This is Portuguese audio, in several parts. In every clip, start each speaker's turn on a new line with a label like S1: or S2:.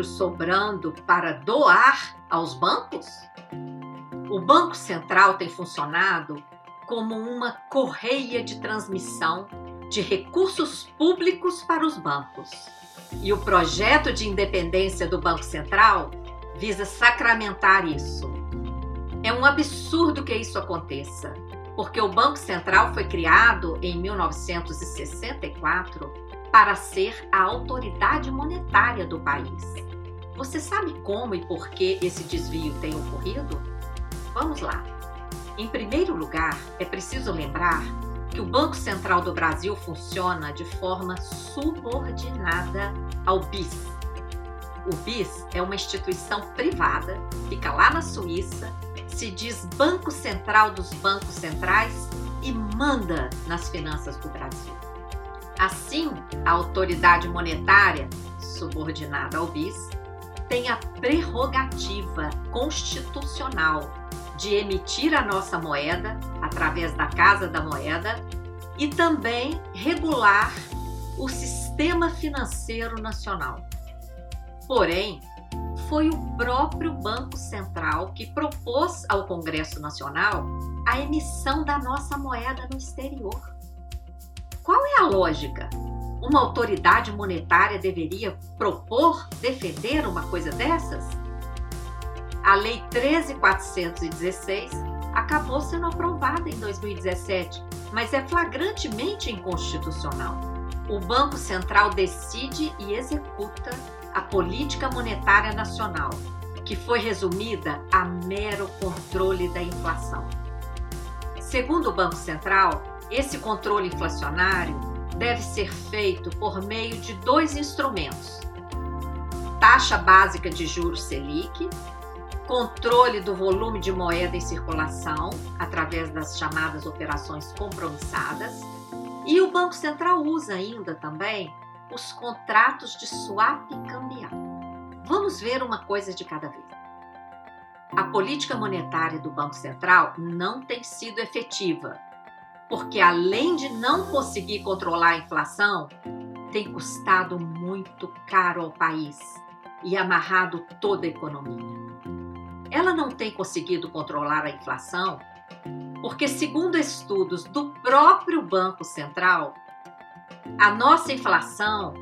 S1: dinheiro sobrando para doar aos bancos? O Banco Central tem funcionado como uma correia de transmissão de recursos públicos para os bancos. E o projeto de independência do Banco Central visa sacramentar isso. É um absurdo que isso aconteça, porque o Banco Central foi criado em 1964 para ser a autoridade monetária do país. Você sabe como e por que esse desvio tem ocorrido? Vamos lá. Em primeiro lugar, é preciso lembrar que o Banco Central do Brasil funciona de forma subordinada ao BIS. O BIS é uma instituição privada, fica lá na Suíça, se diz Banco Central dos Bancos Centrais e manda nas finanças do Brasil. Assim, a autoridade monetária, subordinada ao BIS, tem a prerrogativa constitucional de emitir a nossa moeda através da Casa da Moeda e também regular o sistema financeiro nacional. Porém, foi o próprio Banco Central que propôs ao Congresso Nacional a emissão da nossa moeda no exterior. Qual é a lógica? Uma autoridade monetária deveria propor, defender uma coisa dessas? A Lei 13.416 acabou sendo aprovada em 2017, mas é flagrantemente inconstitucional. O Banco Central decide e executa a política monetária nacional, que foi resumida a mero controle da inflação. Segundo o Banco Central, esse controle inflacionário deve ser feito por meio de dois instrumentos: taxa básica de juros Selic controle do volume de moeda em circulação através das chamadas operações compromissadas. E o Banco Central usa ainda também os contratos de swap cambial. Vamos ver uma coisa de cada vez. A política monetária do Banco Central não tem sido efetiva, porque além de não conseguir controlar a inflação, tem custado muito caro ao país e amarrado toda a economia. Ela não tem conseguido controlar a inflação porque, segundo estudos do próprio Banco Central, a nossa inflação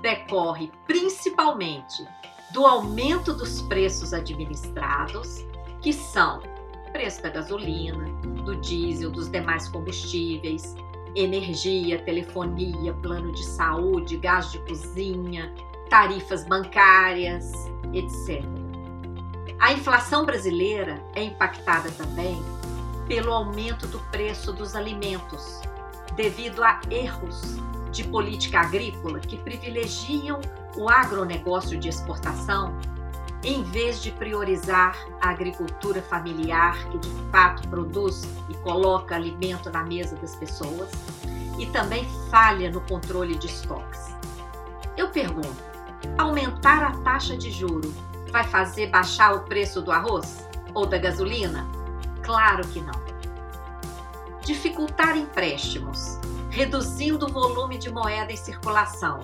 S1: decorre principalmente do aumento dos preços administrados, que são preço da gasolina, do diesel, dos demais combustíveis, energia, telefonia, plano de saúde, gás de cozinha, tarifas bancárias, etc. A inflação brasileira é impactada também pelo aumento do preço dos alimentos, devido a erros de política agrícola que privilegiam o agronegócio de exportação em vez de priorizar a agricultura familiar que de fato produz e coloca alimento na mesa das pessoas e também falha no controle de estoques. Eu pergunto: aumentar a taxa de juro vai fazer baixar o preço do arroz ou da gasolina? Claro que não. Dificultar empréstimos, reduzindo o volume de moeda em circulação,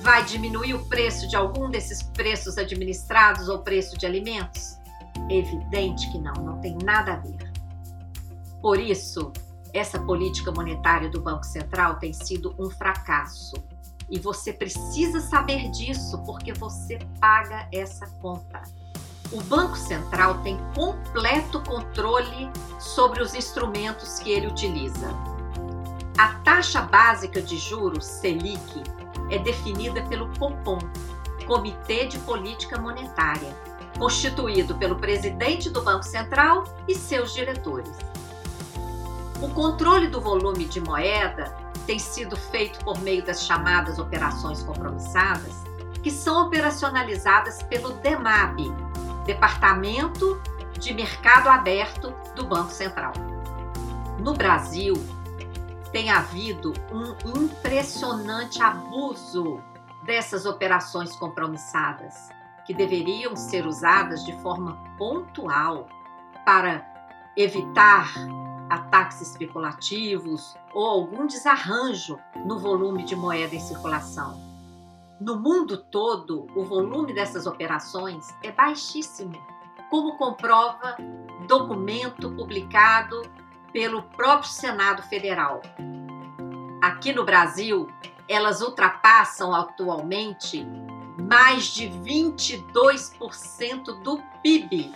S1: vai diminuir o preço de algum desses preços administrados ou preço de alimentos? Evidente que não, não tem nada a ver. Por isso, essa política monetária do Banco Central tem sido um fracasso e você precisa saber disso porque você paga essa conta. O Banco Central tem completo controle sobre os instrumentos que ele utiliza. A taxa básica de juros, Selic, é definida pelo COPOM, Comitê de Política Monetária, constituído pelo presidente do Banco Central e seus diretores. O controle do volume de moeda tem sido feito por meio das chamadas operações compromissadas, que são operacionalizadas pelo DEMAB, Departamento de Mercado Aberto do Banco Central. No Brasil, tem havido um impressionante abuso dessas operações compromissadas, que deveriam ser usadas de forma pontual para evitar ataques especulativos ou algum desarranjo no volume de moeda em circulação. No mundo todo, o volume dessas operações é baixíssimo, como comprova documento publicado pelo próprio Senado Federal. Aqui no Brasil, elas ultrapassam atualmente mais de 22% do PIB.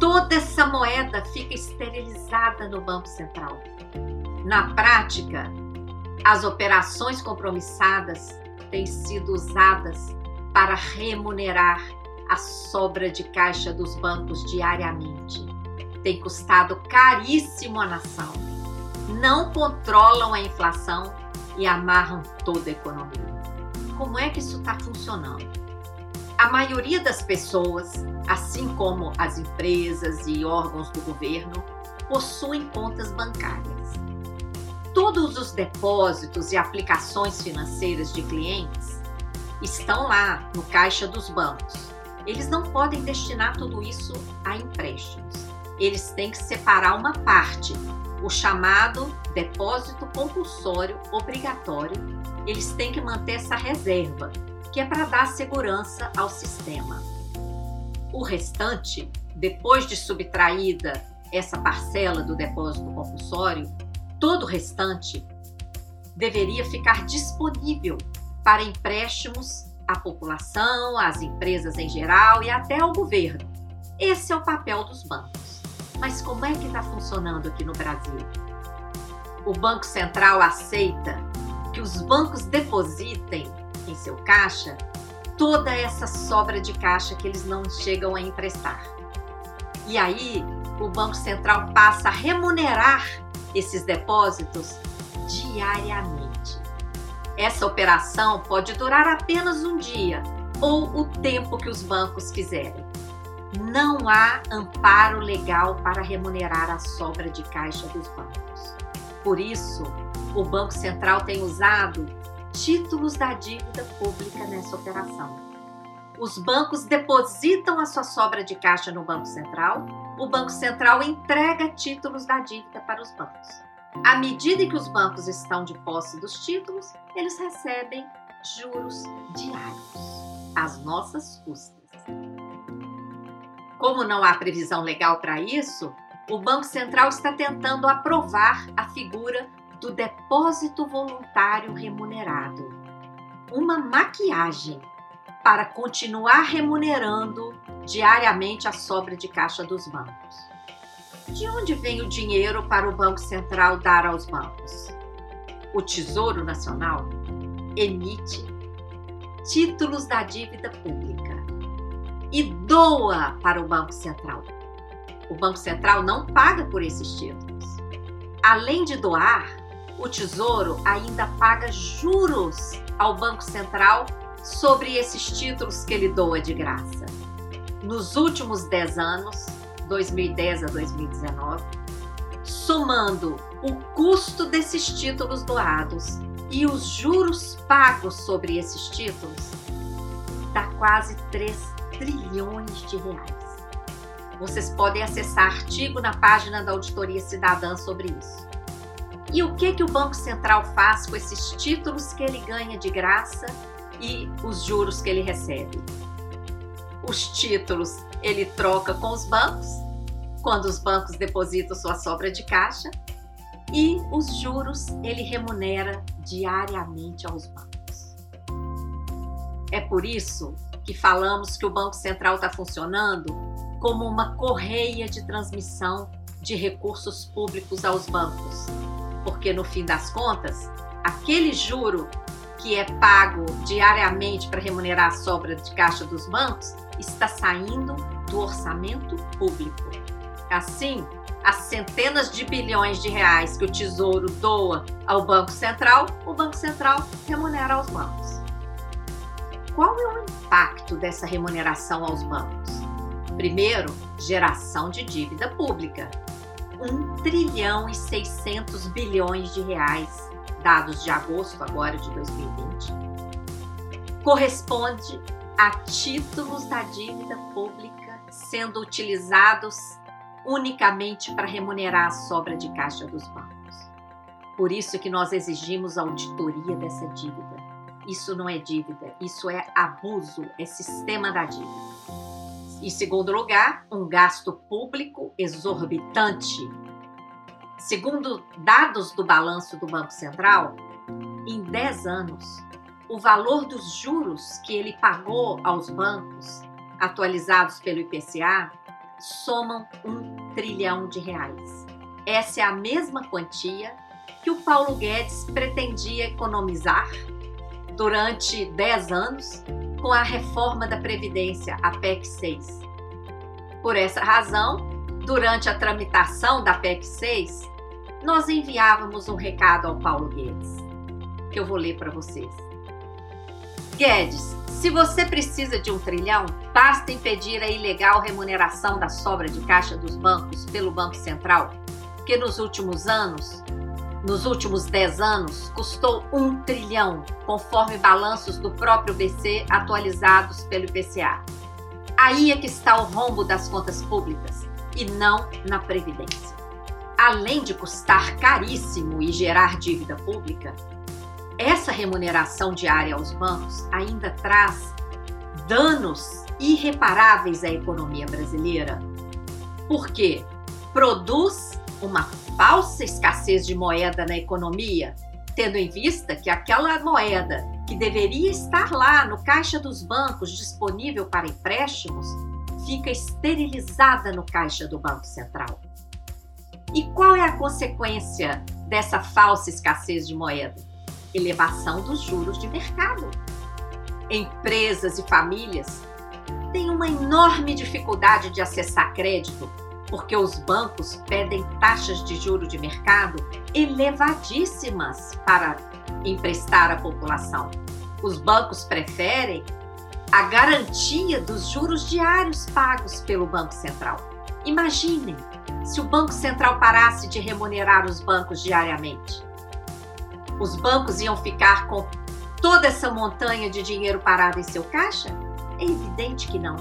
S1: Toda essa moeda fica esterilizada no Banco Central. Na prática, as operações compromissadas têm sido usadas para remunerar a sobra de caixa dos bancos diariamente. Tem custado caríssimo à nação. Não controlam a inflação e amarram toda a economia como é que isso está funcionando. A maioria das pessoas, assim como as empresas e órgãos do governo, possuem contas bancárias. Todos os depósitos e aplicações financeiras de clientes estão lá no caixa dos bancos. Eles não podem destinar tudo isso a empréstimos. Eles têm que separar uma parte, o chamado depósito compulsório obrigatório eles têm que manter essa reserva, que é para dar segurança ao sistema. O restante, depois de subtraída essa parcela do depósito compulsório, todo o restante deveria ficar disponível para empréstimos à população, às empresas em geral e até ao governo. Esse é o papel dos bancos. Mas como é que está funcionando aqui no Brasil? O Banco Central aceita que os bancos depositem em seu caixa toda essa sobra de caixa que eles não chegam a emprestar. E aí, o Banco Central passa a remunerar esses depósitos diariamente. Essa operação pode durar apenas um dia ou o tempo que os bancos quiserem. Não há amparo legal para remunerar a sobra de caixa dos bancos. Por isso, o Banco Central tem usado títulos da dívida pública nessa operação. Os bancos depositam a sua sobra de caixa no Banco Central, o Banco Central entrega títulos da dívida para os bancos. À medida que os bancos estão de posse dos títulos, eles recebem juros diários, às nossas custas. Como não há previsão legal para isso, o Banco Central está tentando aprovar a figura do depósito voluntário remunerado. Uma maquiagem para continuar remunerando diariamente a sobra de caixa dos bancos. De onde vem o dinheiro para o Banco Central dar aos bancos? O Tesouro Nacional emite títulos da dívida pública e doa para o Banco Central. O Banco Central não paga por esses títulos. Além de doar, o Tesouro ainda paga juros ao Banco Central sobre esses títulos que ele doa de graça. Nos últimos 10 anos, 2010 a 2019, somando o custo desses títulos doados e os juros pagos sobre esses títulos, dá quase 3 trilhões de reais. Vocês podem acessar artigo na página da Auditoria Cidadã sobre isso. E o que, que o Banco Central faz com esses títulos que ele ganha de graça e os juros que ele recebe? Os títulos ele troca com os bancos, quando os bancos depositam sua sobra de caixa, e os juros ele remunera diariamente aos bancos. É por isso que falamos que o Banco Central está funcionando como uma correia de transmissão de recursos públicos aos bancos porque no fim das contas, aquele juro que é pago diariamente para remunerar a sobra de caixa dos bancos está saindo do orçamento público. Assim, as centenas de bilhões de reais que o Tesouro doa ao Banco Central, o Banco Central remunera aos bancos. Qual é o impacto dessa remuneração aos bancos? Primeiro, geração de dívida pública. 1 trilhão e 600 bilhões de reais, dados de agosto agora de 2020, corresponde a títulos da dívida pública sendo utilizados unicamente para remunerar a sobra de caixa dos bancos. Por isso que nós exigimos auditoria dessa dívida. Isso não é dívida, isso é abuso, é sistema da dívida. Em segundo lugar, um gasto público exorbitante. Segundo dados do balanço do Banco Central, em 10 anos, o valor dos juros que ele pagou aos bancos, atualizados pelo IPCA, somam um trilhão de reais. Essa é a mesma quantia que o Paulo Guedes pretendia economizar durante 10 anos com a reforma da Previdência, a PEC 6. Por essa razão, durante a tramitação da PEC 6, nós enviávamos um recado ao Paulo Guedes, que eu vou ler para vocês. Guedes, se você precisa de um trilhão, basta impedir a ilegal remuneração da sobra de caixa dos bancos pelo Banco Central, que nos últimos anos, nos últimos 10 anos, custou um trilhão, conforme balanços do próprio BC atualizados pelo IPCA. Aí é que está o rombo das contas públicas e não na Previdência. Além de custar caríssimo e gerar dívida pública, essa remuneração diária aos bancos ainda traz danos irreparáveis à economia brasileira, porque produz uma falsa escassez de moeda na economia, tendo em vista que aquela moeda que deveria estar lá no caixa dos bancos disponível para empréstimos fica esterilizada no caixa do Banco Central. E qual é a consequência dessa falsa escassez de moeda? elevação dos juros de mercado. Empresas e famílias têm uma enorme dificuldade de acessar crédito porque os bancos pedem taxas de juro de mercado elevadíssimas para emprestar à população. Os bancos preferem a garantia dos juros diários pagos pelo Banco Central. Imaginem se o Banco Central parasse de remunerar os bancos diariamente os bancos iam ficar com toda essa montanha de dinheiro parado em seu caixa? É evidente que não.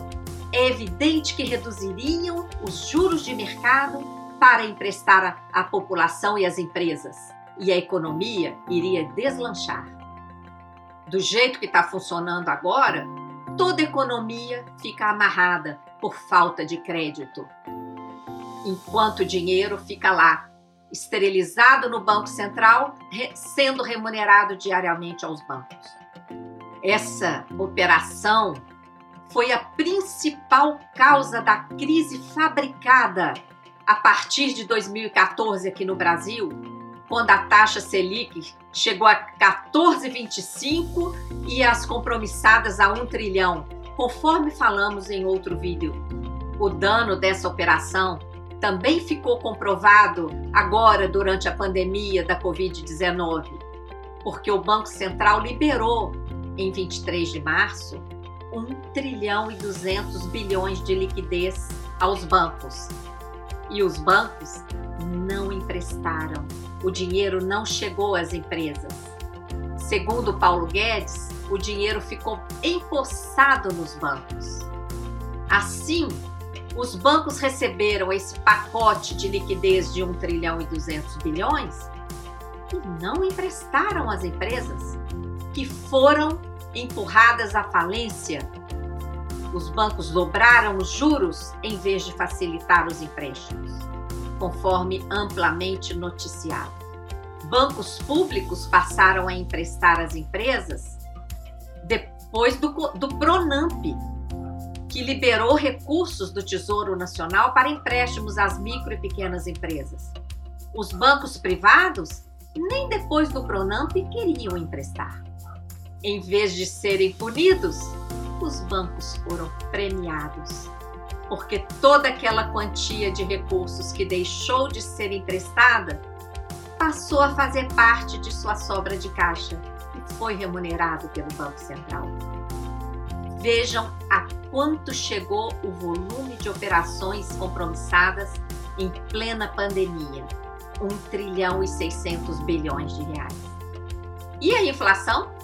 S1: É evidente que reduziriam os juros de mercado para emprestar à população e às empresas. E a economia iria deslanchar. Do jeito que está funcionando agora, toda economia fica amarrada por falta de crédito. Enquanto o dinheiro fica lá esterilizado no Banco Central, sendo remunerado diariamente aos bancos. Essa operação foi a principal causa da crise fabricada a partir de 2014 aqui no Brasil, quando a taxa Selic chegou a 14,25 e as compromissadas a 1 trilhão. Conforme falamos em outro vídeo, o dano dessa operação também ficou comprovado agora durante a pandemia da Covid-19, porque o Banco Central liberou em 23 de março 1 trilhão e 200 bilhões de liquidez aos bancos. E os bancos não emprestaram. O dinheiro não chegou às empresas. Segundo Paulo Guedes, o dinheiro ficou empossado nos bancos. Assim, os bancos receberam esse pacote de liquidez de 1 trilhão e 200 bilhões e não emprestaram às empresas que foram empurradas à falência. Os bancos dobraram os juros em vez de facilitar os empréstimos, conforme amplamente noticiado. Bancos públicos passaram a emprestar às empresas depois do, do Pronamp, que liberou recursos do Tesouro Nacional para empréstimos às micro e pequenas empresas. Os bancos privados, nem depois do Pronamp, queriam emprestar. Em vez de serem punidos, os bancos foram premiados, porque toda aquela quantia de recursos que deixou de ser emprestada passou a fazer parte de sua sobra de caixa e foi remunerado pelo Banco Central. Vejam a quanto chegou o volume de operações compromissadas em plena pandemia: 1 trilhão e 600 bilhões de reais. E a inflação?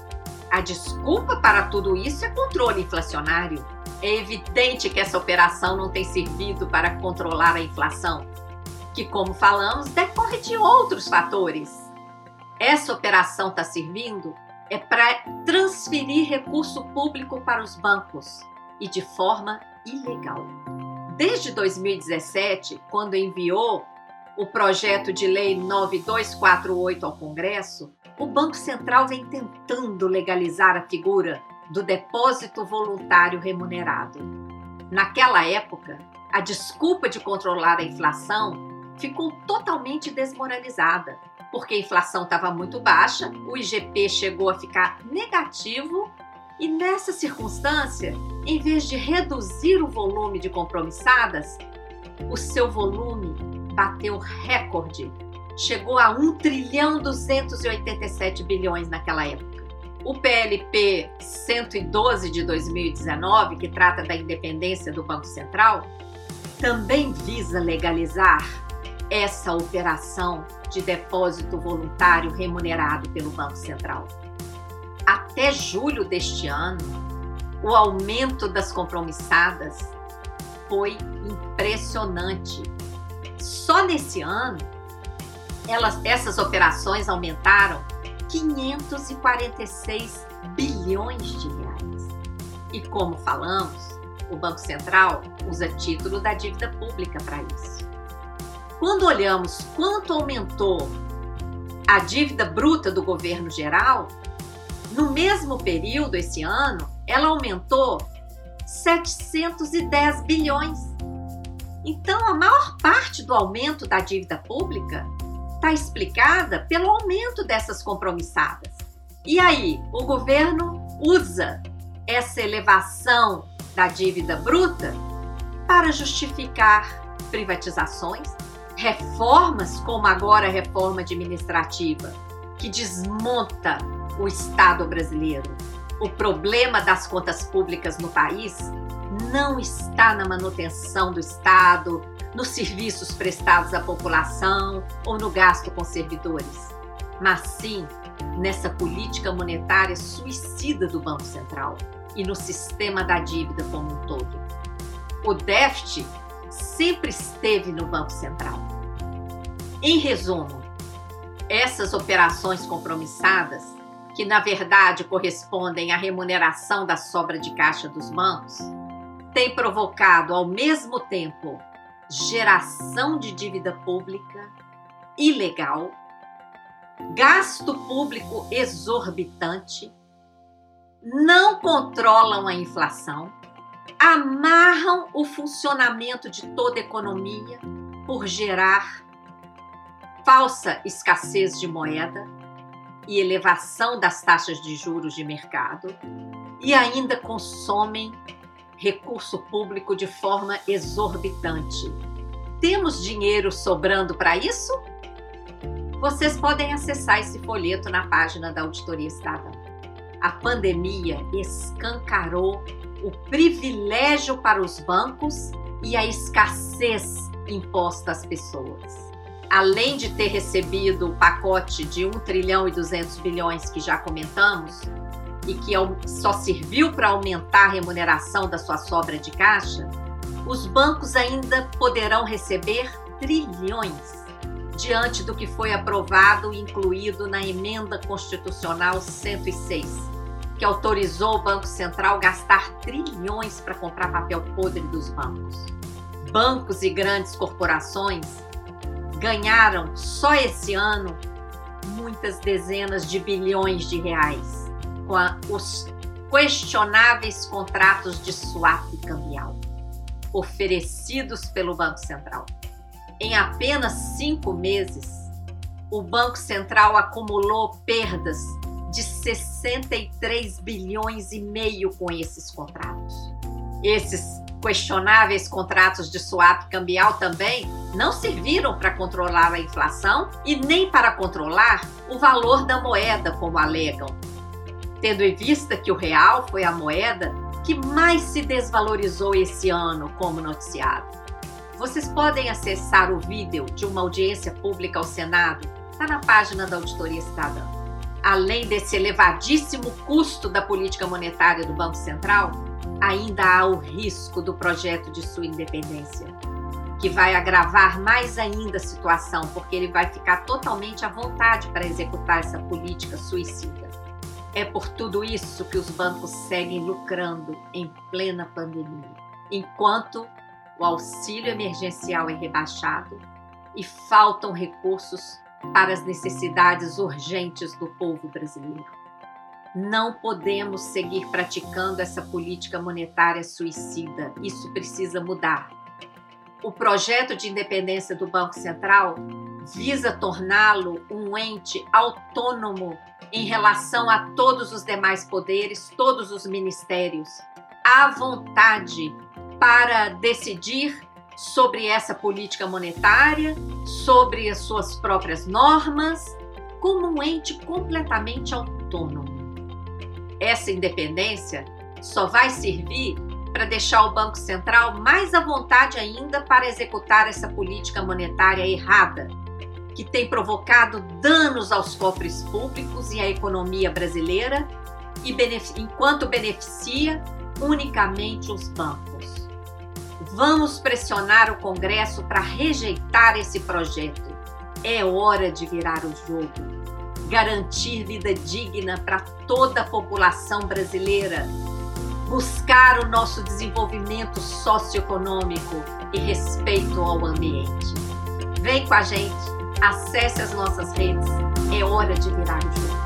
S1: A desculpa para tudo isso é controle inflacionário. É evidente que essa operação não tem servido para controlar a inflação, que, como falamos, decorre de outros fatores. Essa operação está servindo é para transferir recurso público para os bancos e de forma ilegal. Desde 2017, quando enviou o projeto de lei 9248 ao Congresso, o Banco Central vem tentando legalizar a figura do depósito voluntário remunerado. Naquela época, a desculpa de controlar a inflação ficou totalmente desmoralizada, porque a inflação estava muito baixa, o IGP chegou a ficar negativo e nessa circunstância, em vez de reduzir o volume de compromissadas, o seu volume bateu recorde. Chegou a 1 trilhão 287 bilhões naquela época. O PLP 112 de 2019, que trata da independência do Banco Central, também visa legalizar essa operação de depósito voluntário remunerado pelo Banco Central. Até julho deste ano, o aumento das compromissadas foi impressionante. Só nesse ano, elas, essas operações aumentaram 546 bilhões de reais. E como falamos, o Banco Central usa título da dívida pública para isso. Quando olhamos quanto aumentou a dívida bruta do governo geral, no mesmo período, esse ano, ela aumentou 710 bilhões. Então, a maior parte do aumento da dívida pública está explicada pelo aumento dessas compromissadas. E aí, o governo usa essa elevação da dívida bruta para justificar privatizações, reformas, como agora a reforma administrativa, que desmonta o Estado brasileiro. O problema das contas públicas no país não está na manutenção do Estado, nos serviços prestados à população ou no gasto com servidores, mas sim nessa política monetária suicida do Banco Central e no sistema da dívida como um todo. O déficit sempre esteve no Banco Central. Em resumo, essas operações compromissadas, que na verdade correspondem à remuneração da sobra de caixa dos bancos, têm provocado ao mesmo tempo geração de dívida pública ilegal, gasto público exorbitante, não controlam a inflação, amarram o funcionamento de toda a economia por gerar falsa escassez de moeda e elevação das taxas de juros de mercado e ainda consomem recurso público de forma exorbitante. Temos dinheiro sobrando para isso? Vocês podem acessar esse folheto na página da Auditoria Cidadã. A pandemia escancarou o privilégio para os bancos e a escassez imposta às pessoas. Além de ter recebido o pacote de 1 trilhão e 200 bilhões que já comentamos, e que só serviu para aumentar a remuneração da sua sobra de caixa, os bancos ainda poderão receber trilhões diante do que foi aprovado e incluído na emenda constitucional 106, que autorizou o Banco Central gastar trilhões para comprar papel podre dos bancos. Bancos e grandes corporações ganharam só esse ano muitas dezenas de bilhões de reais os questionáveis contratos de swap cambial oferecidos pelo Banco Central. Em apenas cinco meses, o Banco Central acumulou perdas de 63 bilhões e meio com esses contratos. Esses questionáveis contratos de swap cambial também não serviram para controlar a inflação e nem para controlar o valor da moeda, como alegam tendo em vista que o real foi a moeda que mais se desvalorizou esse ano, como noticiado. Vocês podem acessar o vídeo de uma audiência pública ao Senado, está na página da Auditoria Cidadã. Além desse elevadíssimo custo da política monetária do Banco Central, ainda há o risco do projeto de sua independência, que vai agravar mais ainda a situação, porque ele vai ficar totalmente à vontade para executar essa política suicida. É por tudo isso que os bancos seguem lucrando em plena pandemia, enquanto o auxílio emergencial é rebaixado e faltam recursos para as necessidades urgentes do povo brasileiro. Não podemos seguir praticando essa política monetária suicida. Isso precisa mudar. O projeto de independência do Banco Central visa torná-lo um ente autônomo em relação a todos os demais poderes, todos os ministérios, à vontade para decidir sobre essa política monetária, sobre as suas próprias normas, como um ente completamente autônomo. Essa independência só vai servir para deixar o Banco Central mais à vontade ainda para executar essa política monetária errada, que tem provocado danos aos cofres públicos e à economia brasileira, e enquanto beneficia unicamente os bancos. Vamos pressionar o Congresso para rejeitar esse projeto. É hora de virar o jogo. Garantir vida digna para toda a população brasileira. Buscar o nosso desenvolvimento socioeconômico e respeito ao ambiente. Vem com a gente, acesse as nossas redes. É hora de virar o jogo.